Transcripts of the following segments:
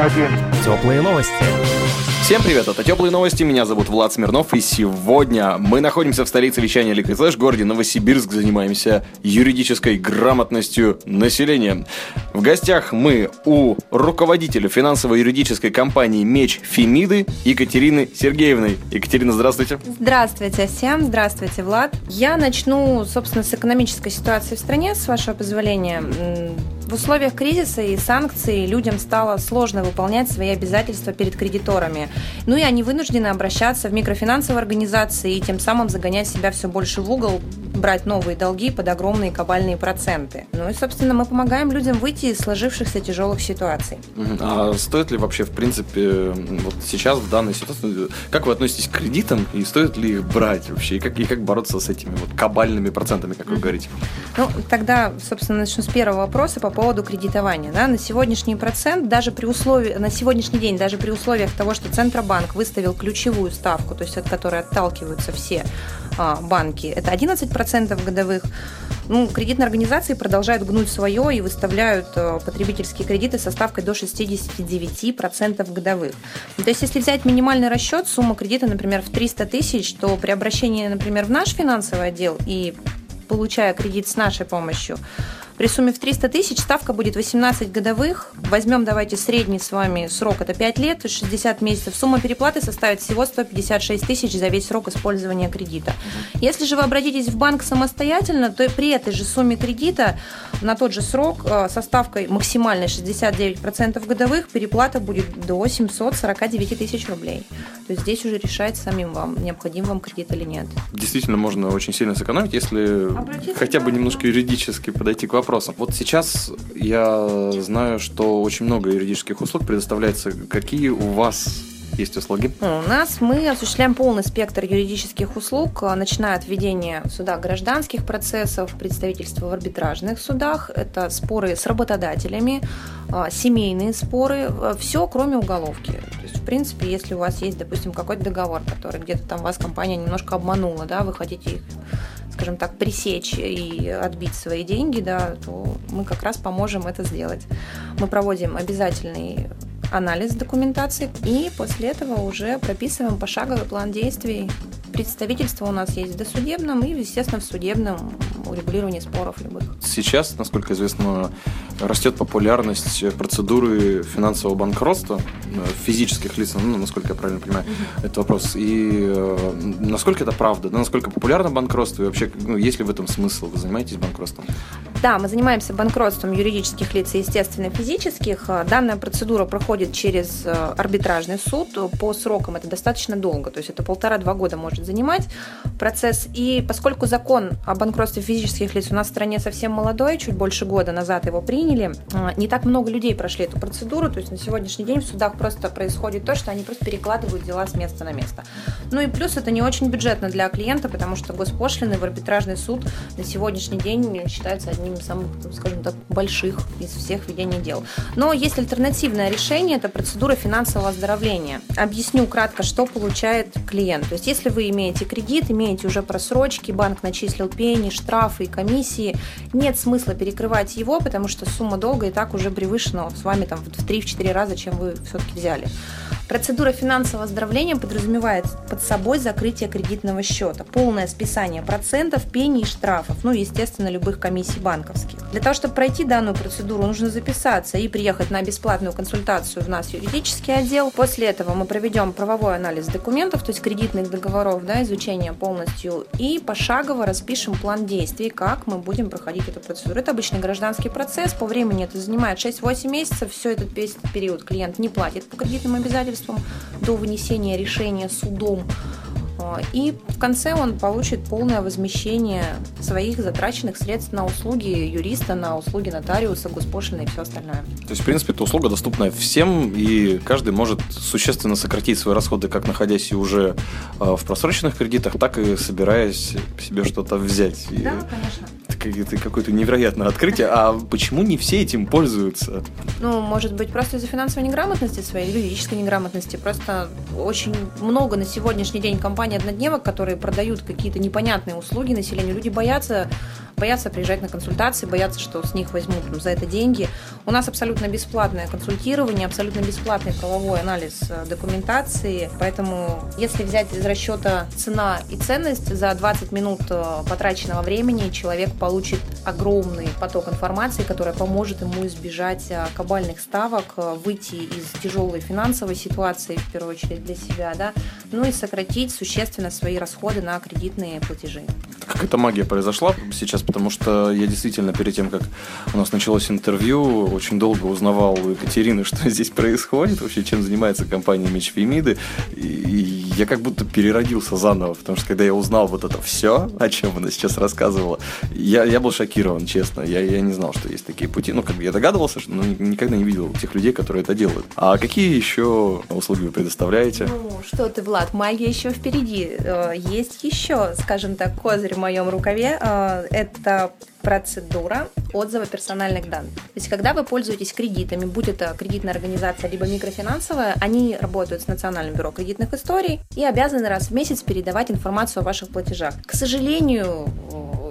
один. Теплые новости. Всем привет, это Теплые новости, меня зовут Влад Смирнов, и сегодня мы находимся в столице вещания Liquid Flash, городе Новосибирск, занимаемся юридической грамотностью населения. В гостях мы у руководителя финансово-юридической компании «Меч Фемиды» Екатерины Сергеевны. Екатерина, здравствуйте. Здравствуйте всем, здравствуйте, Влад. Я начну, собственно, с экономической ситуации в стране, с вашего позволения. В условиях кризиса и санкций людям стало сложно выполнять свои обязательства перед кредиторами. Ну и они вынуждены обращаться в микрофинансовые организации и тем самым загонять себя все больше в угол, брать новые долги под огромные кабальные проценты. Ну и, собственно, мы помогаем людям выйти из сложившихся тяжелых ситуаций. А стоит ли вообще, в принципе, вот сейчас, в данной ситуации, как вы относитесь к кредитам, и стоит ли их брать вообще, и как, и как бороться с этими вот кабальными процентами, как вы говорите? Ну, тогда, собственно, начну с первого вопроса по поводу кредитования. Да? На сегодняшний процент, даже при условии, на сегодняшний день, даже при условиях того, что Центробанк выставил ключевую ставку, то есть от которой отталкиваются все а, банки, это 11% годовых, ну, кредитные организации продолжают гнуть свое и выставляют э, потребительские кредиты со ставкой до 69% годовых. То есть, если взять минимальный расчет, сумма кредита, например, в 300 тысяч, то при обращении, например, в наш финансовый отдел и получая кредит с нашей помощью, при сумме в 300 тысяч ставка будет 18 годовых. Возьмем, давайте, средний с вами срок, это 5 лет, то есть 60 месяцев. Сумма переплаты составит всего 156 тысяч за весь срок использования кредита. Если же вы обратитесь в банк самостоятельно, то при этой же сумме кредита на тот же срок э, со ставкой максимальной 69% годовых переплата будет до 749 тысяч рублей. То есть здесь уже решать самим вам, необходим вам кредит или нет. Действительно, можно очень сильно сэкономить, если Обратиться хотя бы немножко юридически подойти к вопросам. Вот сейчас я знаю, что очень много юридических услуг предоставляется. Какие у вас есть услуги? У нас мы осуществляем полный спектр юридических услуг, а, начиная от ведения в судах гражданских процессов, представительства в арбитражных судах, это споры с работодателями, а, семейные споры, все кроме уголовки. То есть, в принципе, если у вас есть, допустим, какой-то договор, который где-то там вас компания немножко обманула, да, вы хотите их скажем так, пресечь и отбить свои деньги, да, то мы как раз поможем это сделать. Мы проводим обязательный анализ документации и после этого уже прописываем пошаговый план действий. Представительство у нас есть в досудебном и, естественно, в судебном урегулировании споров любых. Сейчас, насколько известно, растет популярность процедуры финансового банкротства э, физических лиц, ну, насколько я правильно понимаю, этот вопрос. И э, насколько это правда? Да, насколько популярно банкротство? И вообще, ну, есть ли в этом смысл? Вы занимаетесь банкротством? Да, мы занимаемся банкротством юридических лиц и, естественно, физических. Данная процедура проходит через э, арбитражный суд. По срокам это достаточно долго, то есть это полтора-два года может занимать процесс. И поскольку закон о банкротстве физических лиц у нас в стране совсем молодой, чуть больше года назад его приняли, э, не так много людей прошли эту процедуру, то есть на сегодняшний день в судах просто происходит то, что они просто перекладывают дела с места на место. Ну и плюс это не очень бюджетно для клиента, потому что госпошлины в арбитражный суд на сегодняшний день считаются одним из самых, скажем так, больших из всех ведений дел. Но есть альтернативное решение, это процедура финансового оздоровления. Объясню кратко, что получает клиент. То есть если вы имеете кредит, имеете уже просрочки, банк начислил пени, штрафы и комиссии, нет смысла перекрывать его, потому что сумма долга и так уже превышена с вами там в 3-4 раза, чем вы все-таки взяли. Процедура финансового оздоровления подразумевает под собой закрытие кредитного счета, полное списание процентов, пений и штрафов, ну и, естественно, любых комиссий банковских. Для того, чтобы пройти данную процедуру, нужно записаться и приехать на бесплатную консультацию в нас юридический отдел. После этого мы проведем правовой анализ документов, то есть кредитных договоров, да, изучение полностью, и пошагово распишем план действий, как мы будем проходить эту процедуру. Это обычный гражданский процесс, по времени это занимает 6-8 месяцев, все этот весь период клиент не платит по кредитным обязательствам до вынесения решения судом. А, И в конце он получит полное возмещение своих затраченных средств на услуги юриста, на услуги нотариуса, госпошлины и все остальное. То есть, в принципе, эта услуга доступна всем, и каждый может существенно сократить свои расходы, как находясь и уже э, в просроченных кредитах, так и собираясь себе что-то взять. И Да, конечно. Какое-то, невероятное открытие. А почему не все этим пользуются? Ну, может быть, просто из-за финансовой неграмотности своей, юридической неграмотности. Просто очень много на сегодняшний день компаний-однодневок, которые продают какие-то непонятные услуги населению. Люди боятся боятся приезжать на консультации, боятся, что с них возьмут ну, за это деньги. У нас абсолютно бесплатное консультирование, абсолютно бесплатный правовой анализ э, документации, поэтому если взять из расчета цена и ценность, за 20 минут э, потраченного времени человек получит огромный поток информации, которая поможет ему избежать э, кабальных ставок, выйти из тяжелой финансовой ситуации, в первую очередь для себя, да, ну и сократить существенно свои расходы на кредитные платежи. Какая-то магия произошла сейчас, потому что я действительно перед тем, как у нас началось интервью, очень долго узнавал у Екатерины, что здесь происходит, вообще чем занимается компания Меч Фемиды, и я как будто переродился заново, потому что когда я узнал вот это все, о чем она сейчас рассказывала, я, я был шокирован, честно, я, я не знал, что есть такие пути, ну, как бы я догадывался, но никогда не видел тех людей, которые это делают. А какие еще услуги вы предоставляете? Ну, что ты, Влад, магия еще впереди. Э, есть еще, скажем так, козырь в моем рукаве. Э, это процедура отзыва персональных данных. То есть, когда вы пользуетесь кредитами, будь это кредитная организация, либо микрофинансовая, они работают с Национальным бюро кредитных историй и обязаны раз в месяц передавать информацию о ваших платежах. К сожалению,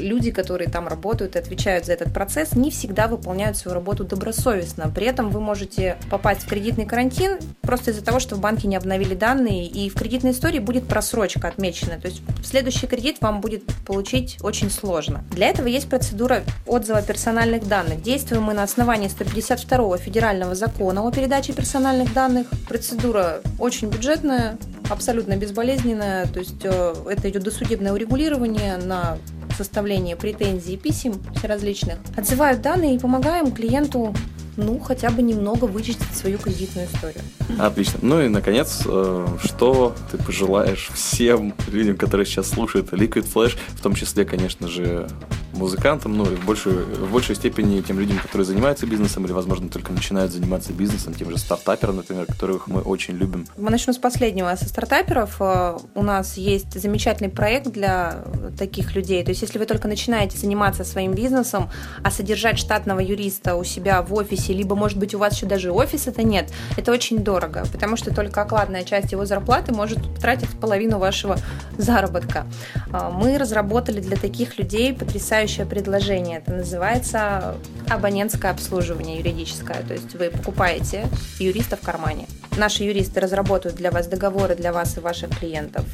люди, которые там работают и отвечают за этот процесс, не всегда выполняют свою работу добросовестно. При этом вы можете попасть в кредитный карантин просто из-за того, что в банке не обновили данные, и в кредитной истории будет просрочка отмечена. То есть следующий кредит вам будет получить очень сложно. Для этого есть процедура отзыва персональных данных. Действуем мы на основании 152 федерального закона о передаче персональных данных. Процедура очень бюджетная, абсолютно безболезненная, то есть э, это идет досудебное урегулирование на составление претензий и писем различных, отзывают данные и помогаем клиенту ну, хотя бы немного вычистить свою кредитную историю. Отлично. Ну и, наконец, э, что ты пожелаешь всем людям, которые сейчас слушают Liquid Flash, в том числе, конечно же, музыкантам, ну и в большей, в большей степени тем людям, которые занимаются бизнесом или, возможно, только начинают заниматься бизнесом, тем же стартаперам, например, которых мы очень любим. Мы начнем с последнего. Со стартаперов э, у нас есть замечательный проект для таких людей. То есть, если вы только начинаете заниматься своим бизнесом, а содержать штатного юриста у себя в офисе, либо, может быть, у вас еще даже офиса-то нет, это очень дорого, потому что только окладная часть его зарплаты может тратить половину вашего заработка. Э, мы разработали для таких людей потрясающий потрясающее предложение. Это называется абонентское обслуживание юридическое. То есть вы покупаете юриста в кармане. Наши юристы разработают для вас договоры для вас и ваших клиентов,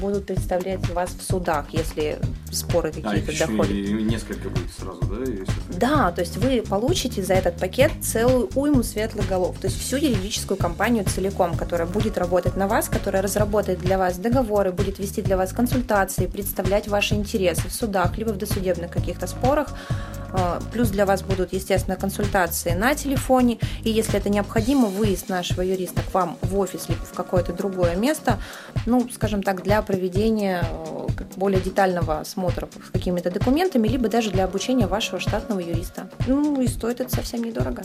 будут представлять вас в судах, если споры какие-то а, доходят. И несколько будет сразу, да? Если... Да, то есть вы получите за этот пакет целую уйму светлых голов, то есть всю юридическую компанию целиком, которая будет работать на вас, которая разработает для вас договоры, будет вести для вас консультации, представлять ваши интересы в судах, либо в досудебных каких-то спорах. А, плюс для вас будут, естественно, консультации на телефоне. И если это необходимо, выезд нашего юриста к вам в офис либо в какое-то другое место, ну, скажем так, для проведения э, более детального осмотра с какими-то документами, либо даже для обучения вашего штатного юриста. Ну, и стоит это совсем недорого.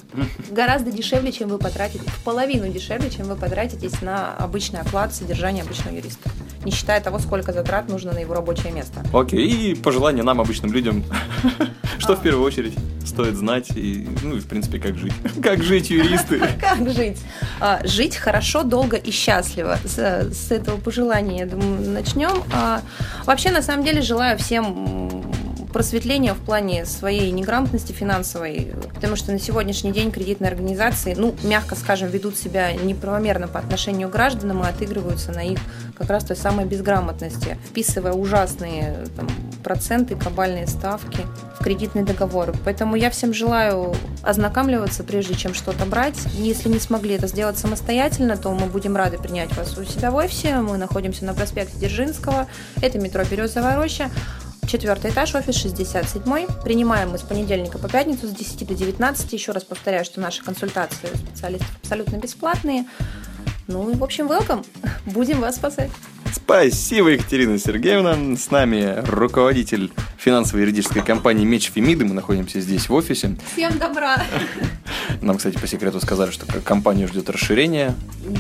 Гораздо дешевле, чем вы потратите, в половину дешевле, чем вы потратитесь на обычный оклад содержания обычного юриста. Не считая того, сколько затрат нужно на его рабочее место. Окей, и пожелание нам, обычным людям, что в первую очередь стоит знать и, ну, и в принципе, как жить. Как жить, юристы? Как жить? А, жить хорошо, долго и счастливо. С, с этого пожелания, я думаю, начнем. А, вообще, на самом деле, желаю всем просветления в плане своей неграмотности финансовой, потому что на сегодняшний день кредитные организации, ну, мягко скажем, ведут себя неправомерно по отношению к гражданам и отыгрываются на их как раз той самой безграмотности, вписывая ужасные там, проценты, кабальные ставки в кредитные договоры. Поэтому я всем желаю ознакомливаться, прежде чем что-то брать. Если не смогли это сделать самостоятельно, то мы будем рады принять вас у себя в офисе. Мы находимся на проспекте Дзержинского. Это метро «Березовая роща». Четвертый этаж, офис 67. Принимаем мы с понедельника по пятницу с 10 до 19. Еще раз повторяю, что наши консультации специалистов абсолютно бесплатные. Ну и, в общем, welcome. Будем вас спасать. Спасибо, Екатерина Сергеевна. С нами руководитель финансовой юридической компании Меч Фемиды. Мы находимся здесь в офисе. Всем добра. Нам, кстати, по секрету сказали, что компанию ждет расширение.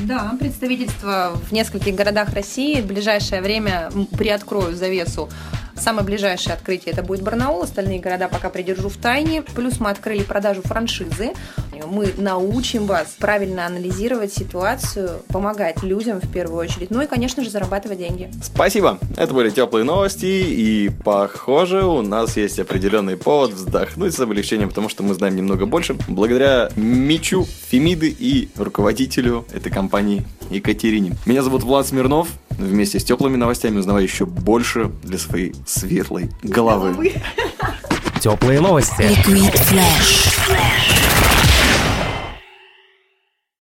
Да, представительство в нескольких городах России. В ближайшее время приоткрою завесу Самое ближайшее открытие это будет Барнаул, остальные города пока придержу в тайне. Плюс мы открыли продажу франшизы. Мы научим вас правильно анализировать ситуацию, помогать людям в первую очередь, ну и, конечно же, зарабатывать деньги. Спасибо. Это были теплые новости, и похоже, у нас есть определенный повод вздохнуть с облегчением, потому что мы знаем немного больше, благодаря Мичу, Фемиды и руководителю этой компании Екатерине. Меня зовут Влад Смирнов. Вместе с теплыми новостями узнавай еще больше для своей светлой головы. Теплые новости. Liquid Flash.